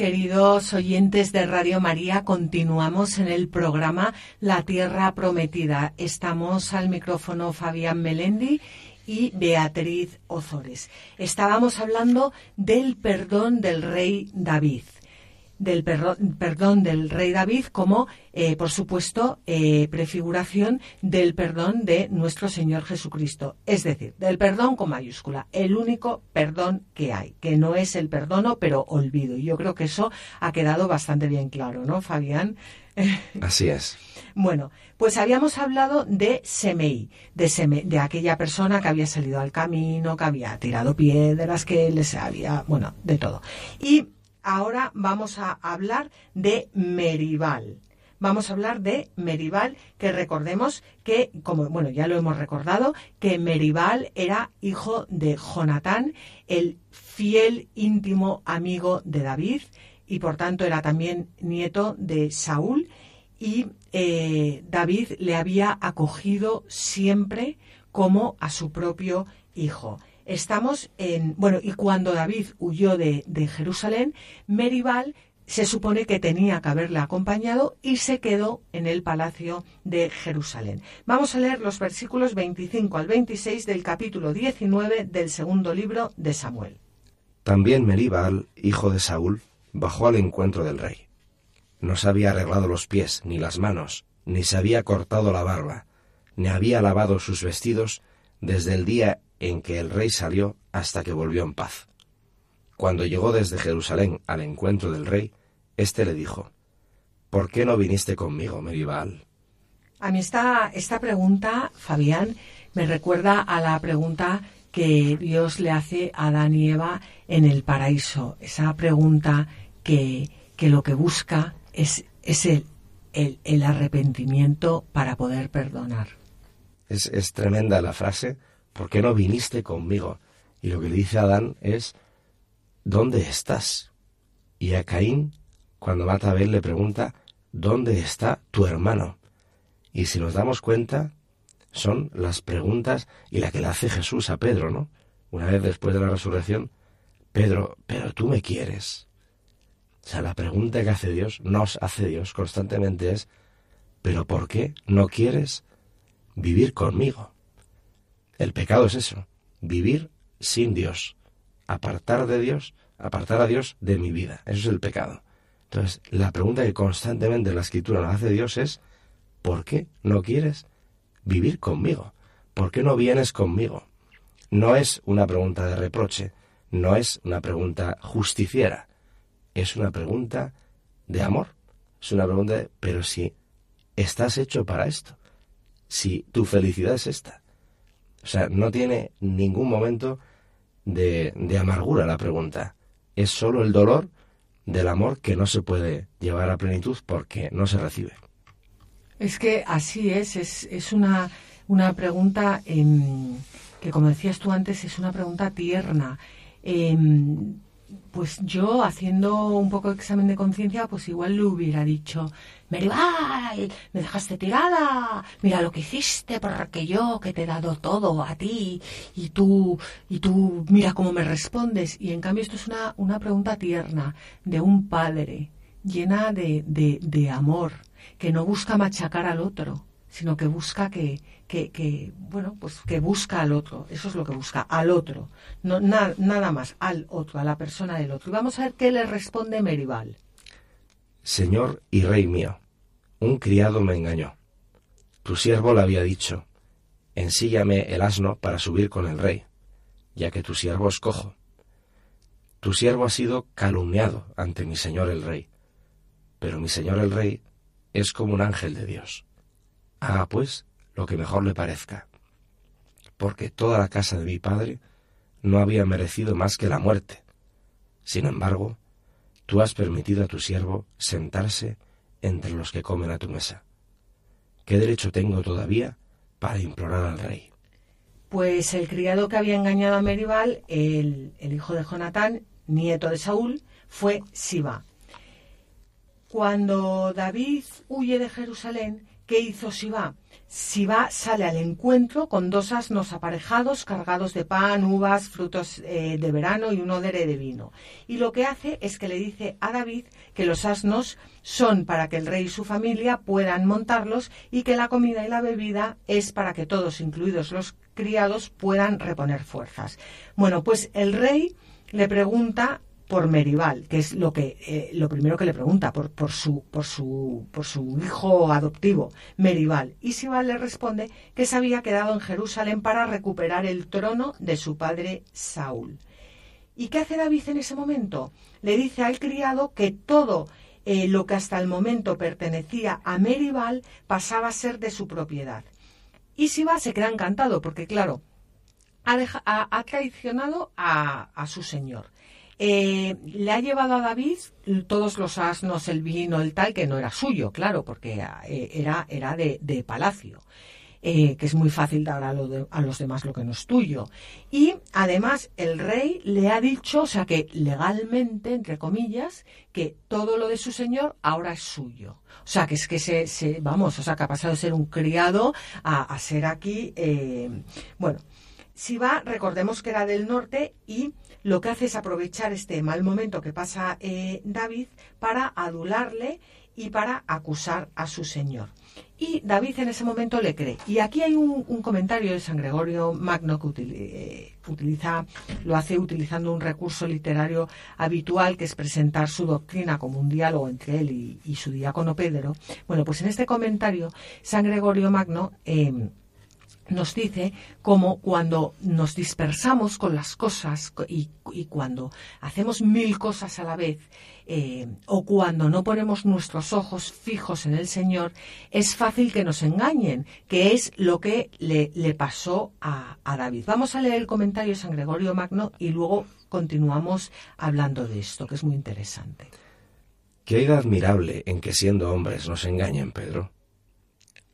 Queridos oyentes de Radio María, continuamos en el programa La Tierra Prometida. Estamos al micrófono Fabián Melendi y Beatriz Ozores. Estábamos hablando del perdón del rey David del perdón del rey David como, eh, por supuesto, eh, prefiguración del perdón de nuestro Señor Jesucristo. Es decir, del perdón con mayúscula, el único perdón que hay, que no es el perdono, pero olvido. Y yo creo que eso ha quedado bastante bien claro, ¿no, Fabián? Así es. Bueno, pues habíamos hablado de Semei, de, de aquella persona que había salido al camino, que había tirado piedras, que les había, bueno, de todo. Y ahora vamos a hablar de Meribal. Vamos a hablar de Meribal, que recordemos que, como bueno, ya lo hemos recordado, que Meribal era hijo de Jonatán, el fiel íntimo amigo de David, y por tanto era también nieto de Saúl, y eh, David le había acogido siempre como a su propio hijo. Estamos en, bueno, y cuando David huyó de, Jerusalén, Meribal se supone que tenía que haberle acompañado y se quedó en el palacio de Jerusalén. Vamos a leer los versículos 25 al 26 del capítulo 19 del segundo libro de Samuel. También Meribal, hijo de Saúl, bajó al encuentro del rey. No se había arreglado los pies ni las manos, ni se había cortado la barba, ni había lavado sus vestidos desde el día en que el rey salió hasta que volvió en paz. Cuando llegó desde Jerusalén al encuentro del rey, éste le dijo, ¿Por qué no viniste conmigo, Meribal? A mí esta, esta pregunta, Fabián, me recuerda a la pregunta que Dios le hace a Adán y Eva en el paraíso. Esa pregunta que, que lo que busca es, es el, el, arrepentimiento para poder perdonar. Es, es tremenda la frase ¿por qué no viniste conmigo? Y lo que le dice Adán es, ¿dónde estás? Y a Caín, cuando mata a Abel, le pregunta, ¿dónde está tu hermano? Y si nos damos cuenta, son las preguntas y la que le hace Jesús a Pedro, ¿no? Una vez después de la resurrección, Pedro, pero tú me quieres. O sea, la pregunta que hace Dios, nos hace Dios constantemente es, pero ¿por qué no quieres vivir conmigo? El pecado es eso, vivir sin Dios, apartar de Dios, apartar a Dios de mi vida. Eso es el pecado. Entonces, la pregunta que constantemente la escritura nos hace Dios es, ¿por qué no quieres vivir conmigo? ¿Por qué no vienes conmigo? No es una pregunta de reproche, no es una pregunta justiciera, es una pregunta de amor. Es una pregunta de, pero si estás hecho para esto, si tu felicidad es esta, o sea, no tiene ningún momento de, de amargura la pregunta. Es solo el dolor del amor que no se puede llevar a plenitud porque no se recibe. Es que así es, es, es una, una pregunta em, que, como decías tú antes, es una pregunta tierna. Em, pues yo, haciendo un poco de examen de conciencia, pues igual le hubiera dicho, Meribal, me dejaste tirada, mira lo que hiciste, porque yo que te he dado todo a ti, y tú, y tú, mira cómo me respondes. Y en cambio esto es una, una pregunta tierna de un padre, llena de, de, de amor, que no busca machacar al otro, sino que busca que, que, bueno, pues que busca al otro, eso es lo que busca, al otro, no, nada más, al otro, a la persona del otro. Y vamos a ver qué le responde Meribal. Señor y rey mío, un criado me engañó. Tu siervo le había dicho, ensíllame el asno para subir con el rey, ya que tu siervo es cojo. Tu siervo ha sido calumniado ante mi señor el rey, pero mi señor el rey es como un ángel de Dios haga pues lo que mejor le parezca, porque toda la casa de mi padre no había merecido más que la muerte. Sin embargo, tú has permitido a tu siervo sentarse entre los que comen a tu mesa. ¿Qué derecho tengo todavía para implorar al rey? Pues el criado que había engañado a Meribal, el, hijo de Jonatán, nieto de Saúl, fue Siba. Cuando David huye de Jerusalén, ¿Qué hizo Siba? Siba sale al encuentro con dos asnos aparejados cargados de pan, uvas, frutos eh, de verano y un odere de vino. Y lo que hace es que le dice a David que los asnos son para que el rey y su familia puedan montarlos y que la comida y la bebida es para que todos, incluidos los criados, puedan reponer fuerzas. Bueno, pues el rey le pregunta por Meribal, que es lo que eh, lo primero que le pregunta por, su por su por su hijo adoptivo Meribal y le responde que se había quedado en Jerusalén para recuperar el trono de su padre Saúl. ¿Y qué hace David en ese momento? Le dice al criado que todo eh, lo que hasta el momento pertenecía a Meribal pasaba a ser de su propiedad. Y se queda encantado porque claro ha, traicionado a su señor. Eh, le ha llevado a David todos los asnos, el vino, el tal, que no era suyo, claro, porque eh, era, era de, palacio. Eh, que es muy fácil dar a, a, los demás lo que no es tuyo. Y además el rey le ha dicho, o sea que legalmente, entre comillas, que todo lo de su señor ahora es suyo. O sea que es que se, se vamos, o sea que ha pasado de ser un criado a ser aquí, bueno, si va, recordemos que era del norte y lo que hace es aprovechar este mal momento que pasa eh, David para adularle y para acusar a su señor. Y David en ese momento le cree. Y aquí hay un, comentario de San Gregorio Magno que eh, utiliza, lo hace utilizando un recurso literario habitual que es presentar su doctrina como un diálogo entre él y, su diácono Pedro. Bueno, pues en este comentario San Gregorio Magno eh, nos dice cómo cuando nos dispersamos con las cosas y, cuando hacemos mil cosas a la vez eh, o cuando no ponemos nuestros ojos fijos en el Señor, es fácil que nos engañen, que es lo que le, pasó a, a, David. Vamos a leer el comentario de San Gregorio Magno y luego continuamos hablando de esto, que es muy interesante. ¿Qué de admirable en que siendo hombres nos engañen, Pedro?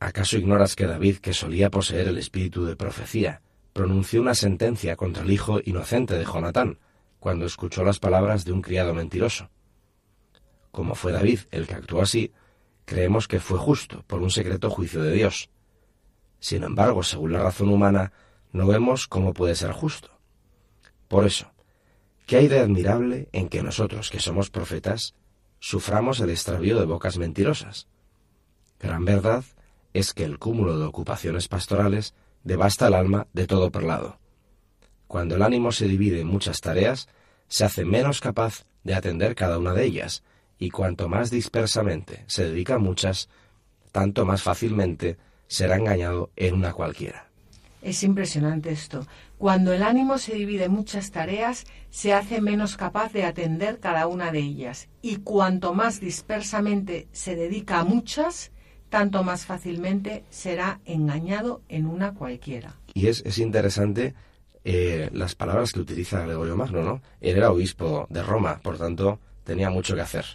¿Acaso ignoras que David, que solía poseer el espíritu de profecía, pronunció una sentencia contra el hijo inocente de Jonatán, cuando escuchó las palabras de un criado mentiroso? Como fue David el que actuó así, creemos que fue justo por un secreto juicio de Dios. Sin embargo, según la razón humana, no vemos cómo puede ser justo. Por eso, ¿qué hay de admirable en que nosotros, que somos profetas, suframos el extravío de bocas mentirosas? Gran verdad es que el cúmulo de ocupaciones pastorales devasta el alma de todo por lado. Cuando el ánimo se divide en muchas tareas, se hace menos capaz de atender cada una de ellas, y cuanto más dispersamente se dedica a muchas, tanto más fácilmente será engañado en una cualquiera. Es impresionante esto. Cuando el ánimo se divide en muchas tareas, se hace menos capaz de atender cada una de ellas. Y cuanto más dispersamente se dedica a muchas, tanto más fácilmente será engañado en una cualquiera. Y es, es interesante eh, las palabras que utiliza Gregorio Magno, ¿no? Él era obispo de Roma, por tanto tenía mucho que hacer.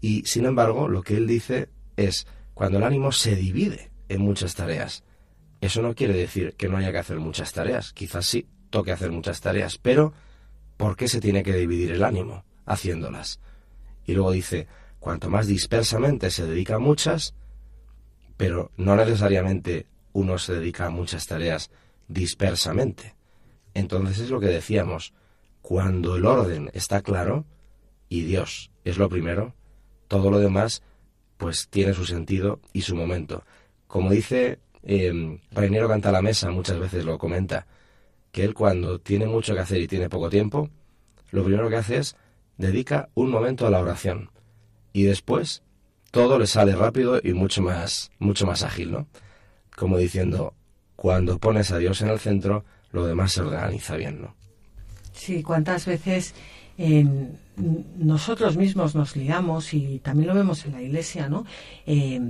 Y sin embargo, lo que él dice es, cuando el ánimo se divide en muchas tareas, eso no quiere decir que no haya que hacer muchas tareas, quizás sí toque hacer muchas tareas, pero ¿por qué se tiene que dividir el ánimo haciéndolas? Y luego dice, cuanto más dispersamente se dedica a muchas, pero no necesariamente uno se dedica a muchas tareas dispersamente. Entonces es lo que decíamos, cuando el orden está claro y Dios es lo primero, todo lo demás pues tiene su sentido y su momento. Como dice eh, Reinero Canta la Mesa, muchas veces lo comenta, que él cuando tiene mucho que hacer y tiene poco tiempo, lo primero que hace es dedica un momento a la oración y después todo le sale rápido y mucho más, mucho más ágil, ¿no? Como diciendo, cuando pones a Dios en el centro, lo demás se organiza bien, ¿no? Sí, cuántas veces en nosotros mismos nos liamos y también lo vemos en la iglesia, ¿no? Eh,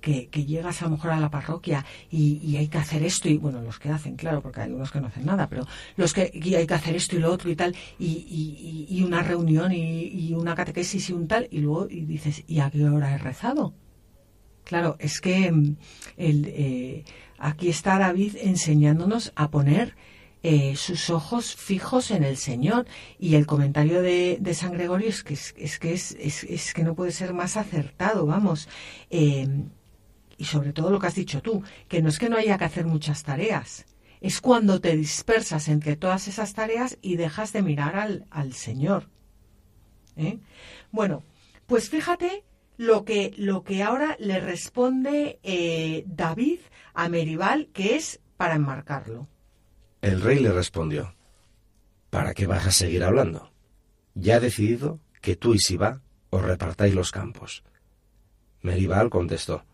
que, llegas a lo mejor a la parroquia y, hay que hacer esto y bueno, los que hacen, claro, porque hay unos que no hacen nada, pero los que hay que hacer esto y lo otro y tal y, y una reunión y, una catequesis y un tal y luego y dices, ¿y a qué hora he rezado? Claro, es que el, eh, aquí está David enseñándonos a poner eh, sus ojos fijos en el Señor. Y el comentario de, San Gregorio es que, es, que no puede ser más acertado, vamos. Eh, y sobre todo lo que has dicho tú, que no es que no haya que hacer muchas tareas, es cuando te dispersas entre todas esas tareas y dejas de mirar al, al Señor. ¿eh? Bueno, pues fíjate lo que, lo que ahora le responde eh, David a Meribal, que es para enmarcarlo. El rey le respondió, ¿para qué vas a seguir hablando? Ya he decidido que tú y Siba os repartáis los campos. Meribal contestó,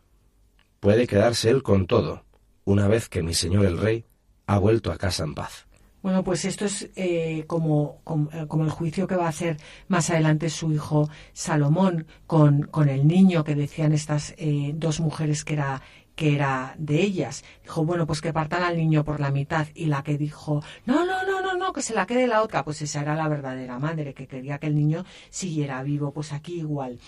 puede quedarse él con todo, una vez que mi señor el rey ha vuelto a casa en paz. Bueno, pues esto es eh, como, eh, como, el juicio que va a hacer más adelante su hijo Salomón con, con el niño que decían estas eh, dos mujeres que era que era de ellas. Dijo, bueno, pues que partan al niño por la mitad. Y la que dijo, no, no, no, no, no, que se la quede la otra, pues esa era la verdadera madre, que quería que el niño siguiera vivo. Pues aquí igual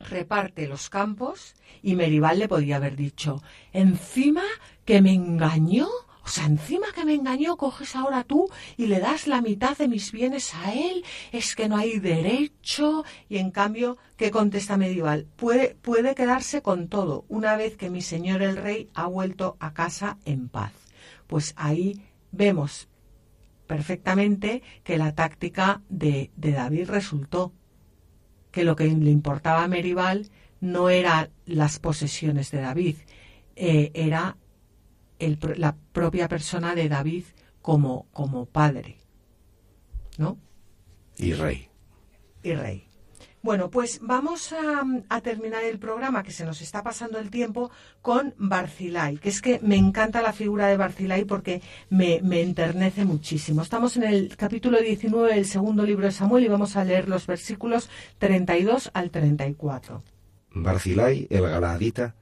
reparte los campos y Meribal le podía haber dicho, encima que me engañó, o sea, encima que me engañó, coges ahora tú y le das la mitad de mis bienes a él. Es que no hay derecho. Y en cambio, ¿qué contesta Medieval? Puede, quedarse con todo una vez que mi señor el rey ha vuelto a casa en paz. Pues ahí vemos perfectamente que la táctica de, David resultó. Que lo que le importaba a Meribal no eran las posesiones de David, eh, era la propia persona de David como, como padre. ¿No? Y rey. Y rey. Bueno, pues vamos a, terminar el programa, que se nos está pasando el tiempo, con Barcilai, que es que me encanta la figura de Barcilai porque me, me, enternece muchísimo. Estamos en el capítulo 19 del segundo libro de Samuel y vamos a leer los versículos 32 al 34. Barcilai, el Galaadita,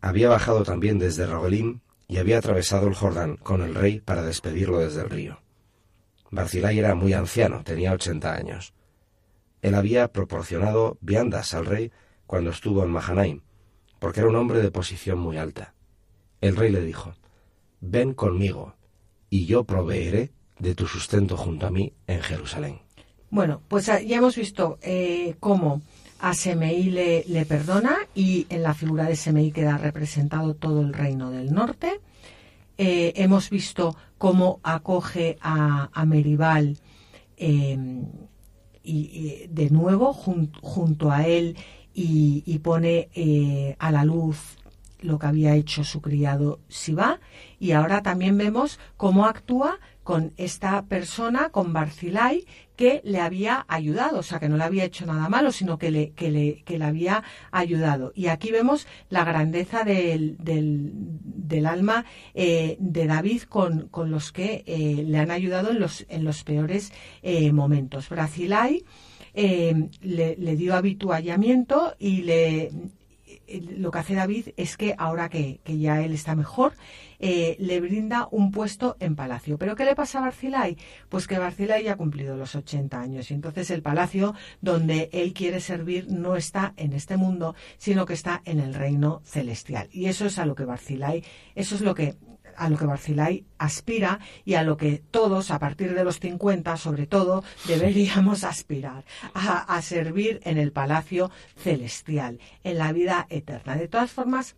había bajado también desde Rogelim y había atravesado el Jordán con el rey para despedirlo desde el río. Barzilai era muy anciano, tenía ochenta años. Él había proporcionado viandas al rey cuando estuvo en Mahanaim, porque era un hombre de posición muy alta. El rey le dijo, Ven conmigo, y yo proveeré de tu sustento junto a mí en Jerusalén. Bueno, pues ah, ya hemos visto eh, cómo a Semei le, le, perdona y en la figura de Semei queda representado todo el reino del norte. Eh, hemos visto cómo acoge a, a em, y, de nuevo junto a él y, pone eh, a la luz lo que había hecho su criado Siba y ahora también vemos cómo actúa con esta persona, con Barcilai, que le había ayudado, o sea, que no le había hecho nada malo, sino que le, que le, que le había ayudado. Y aquí vemos la grandeza del, del, alma eh, de David con, con los que eh, le han ayudado en los, en los peores eh, momentos. Barcilai le, le dio habituallamiento y le, lo que hace David es que ahora que, ya él está mejor, eh, le brinda un puesto en palacio. ¿Pero qué le pasa a Barcilai? Pues que Barcilai ya ha cumplido los 80 años y entonces el palacio donde él quiere servir no está en este mundo, sino que está en el reino celestial. Y eso es a lo que Barcilai, eso es lo que a lo que Barcilai aspira y a lo que todos, a partir de los 50, sobre todo, deberíamos aspirar, a, servir en el palacio celestial, en la vida eterna. De todas formas,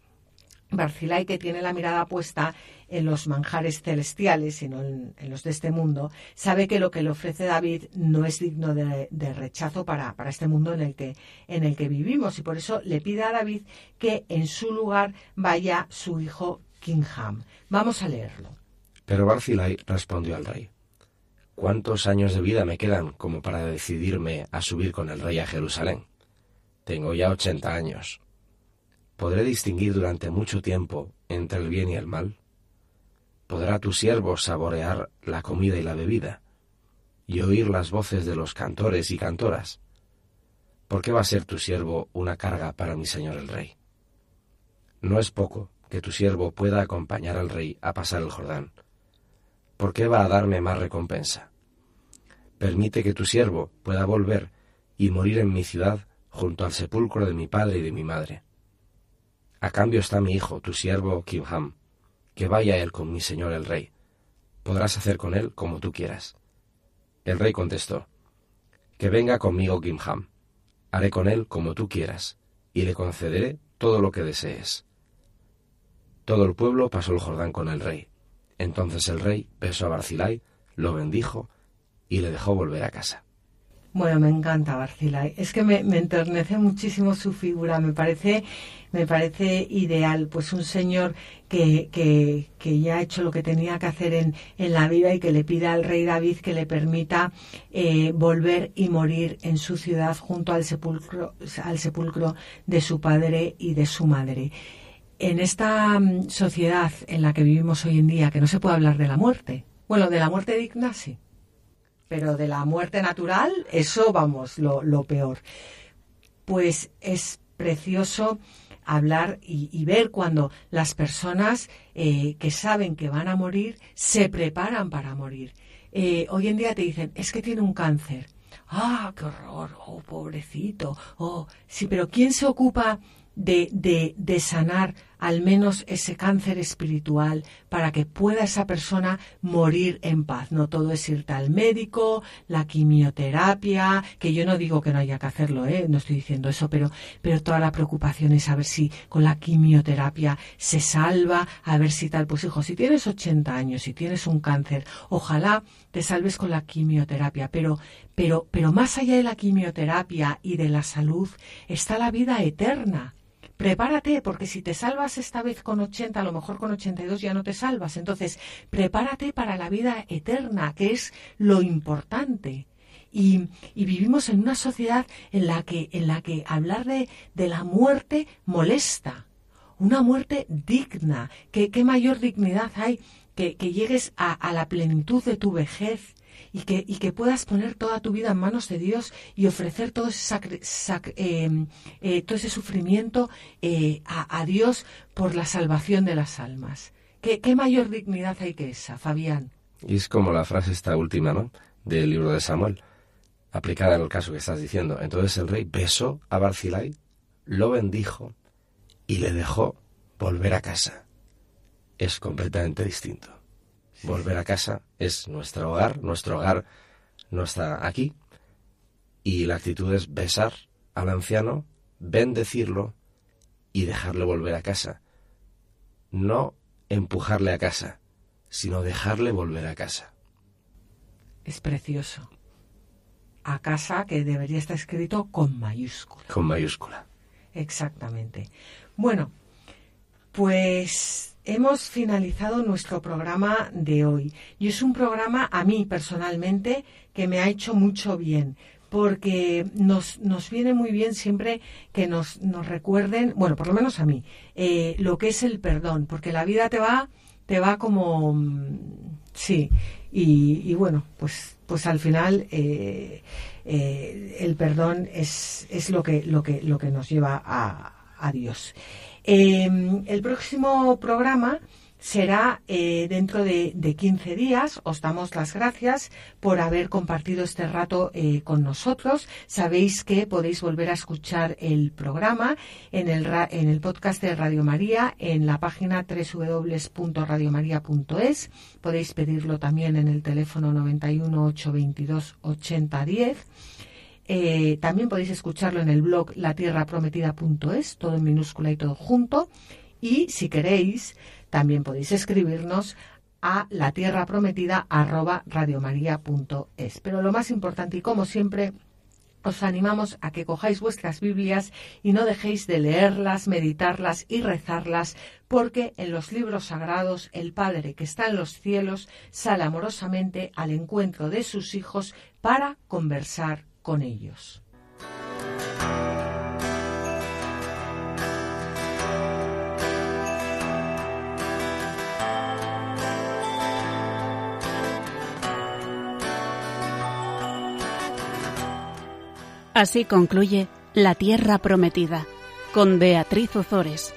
Barcilai, que tiene la mirada puesta en los manjares celestiales y no en, los de este mundo, sabe que lo que le ofrece David no es digno de, rechazo para, para, este mundo en el, que, en el que vivimos y por eso le pide a David que en su lugar vaya su hijo Kingham. Vamos a leerlo. Pero Barzillai respondió al rey, ¿cuántos años de vida me quedan como para decidirme a subir con el rey a Jerusalén? Tengo ya ochenta años. ¿Podré distinguir durante mucho tiempo entre el bien y el mal? ¿Podrá tu siervo saborear la comida y la bebida? y oír las voces de los cantores y cantoras? ¿Por qué va a ser tu siervo una carga para mi señor el rey? No es poco que tu siervo pueda acompañar al rey a pasar el Jordán. ¿Por qué va a darme más recompensa? Permite que tu siervo pueda volver y morir en mi ciudad junto al sepulcro de mi padre y de mi madre. A cambio está mi hijo, tu siervo Kimham, que vaya él con mi señor el rey. Podrás hacer con él como tú quieras. El rey contestó, Que venga conmigo Kimham, haré con él como tú quieras, y le concederé todo lo que desees. Todo el pueblo pasó el Jordán con el rey. Entonces el rey besó a Barzilai, lo bendijo y le dejó volver a casa. Bueno, me encanta Barcilay. Es que me, enternece muchísimo su figura. Me parece, me parece ideal. Pues un señor que, que, que ya ha hecho lo que tenía que hacer en, en, la vida y que le pide al rey David que le permita eh, volver y morir en su ciudad junto al sepulcro, al sepulcro de su padre y de su madre. En esta mm, sociedad en la que vivimos hoy en día, que no se puede hablar de la muerte. Bueno, de la muerte digna sí pero de la muerte natural, eso vamos, lo, peor. Pues es precioso hablar y, ver cuando las personas eh, que saben que van a morir se preparan para morir. Eh, hoy en día te dicen, es que tiene un cáncer. Ah, qué horror, oh, pobrecito, oh, sí, pero ¿quién se ocupa de, de sanar al menos ese cáncer espiritual para que pueda esa persona morir en paz. No todo es irte al médico, la quimioterapia, que yo no digo que no haya que hacerlo, ¿eh? no estoy diciendo eso, pero, pero toda la preocupación es a ver si con la quimioterapia se salva, a ver si tal. Pues hijo, si tienes 80 años, si tienes un cáncer, ojalá te salves con la quimioterapia, pero, pero, pero más allá de la quimioterapia y de la salud está la vida eterna prepárate, porque si te salvas esta vez con 80, a lo mejor con 82 ya no te salvas. Entonces, prepárate para la vida eterna, que es lo importante. Y, vivimos en una sociedad en la que, en la que hablar de, de la muerte molesta. Una muerte digna. ¿Qué, qué mayor dignidad hay que, que llegues a, a la plenitud de tu vejez y que, y que puedas poner toda tu vida en manos de Dios y ofrecer todo ese, em, eh, todo ese sufrimiento eh, a, Dios por la salvación de las almas. ¿Qué, ¿Qué, mayor dignidad hay que esa, Fabián? Y es como la frase esta última, ¿no? Del libro de Samuel, aplicada al caso que estás diciendo. Entonces el rey besó a Barzilai, lo bendijo y le dejó volver a casa. Es completamente distinto. Volver a casa es nuestro hogar, nuestro hogar no está aquí. Y la actitud es besar al anciano, bendecirlo y dejarle volver a casa. No empujarle a casa, sino dejarle volver a casa. Es precioso. A casa que debería estar escrito con mayúscula. Con mayúscula. Exactamente. Bueno, pues hemos finalizado nuestro programa de hoy. Y es un programa a mí personalmente que me ha hecho mucho bien porque nos, nos viene muy bien siempre que nos, nos recuerden, bueno, por lo menos a mí, eh, lo que es el perdón, porque la vida te va, te va como, mm, sí, y, bueno, pues, pues al final eh, eh, el perdón es, es lo, que, lo, que, lo que nos lleva a, a Dios. Em, el próximo programa será eh, dentro de, 15 días. Os damos las gracias por haber compartido este rato eh, con nosotros. Sabéis que podéis volver a escuchar el programa en el, en el podcast de Radio María, en la página www.radiomaria.es. Podéis pedirlo también en el teléfono 91 822 8010 eh, también podéis escucharlo en el blog latierraprometida.es, todo en minúscula y todo junto. Y si queréis, también podéis escribirnos a la tierra prometida Pero lo más importante y como siempre, os animamos a que cojáis vuestras Biblias y no dejéis de leerlas, meditarlas y rezarlas, porque en los libros sagrados el Padre que está en los cielos sale amorosamente al encuentro de sus hijos para conversar con ellos. Así concluye La Tierra Prometida con Beatriz Ozores.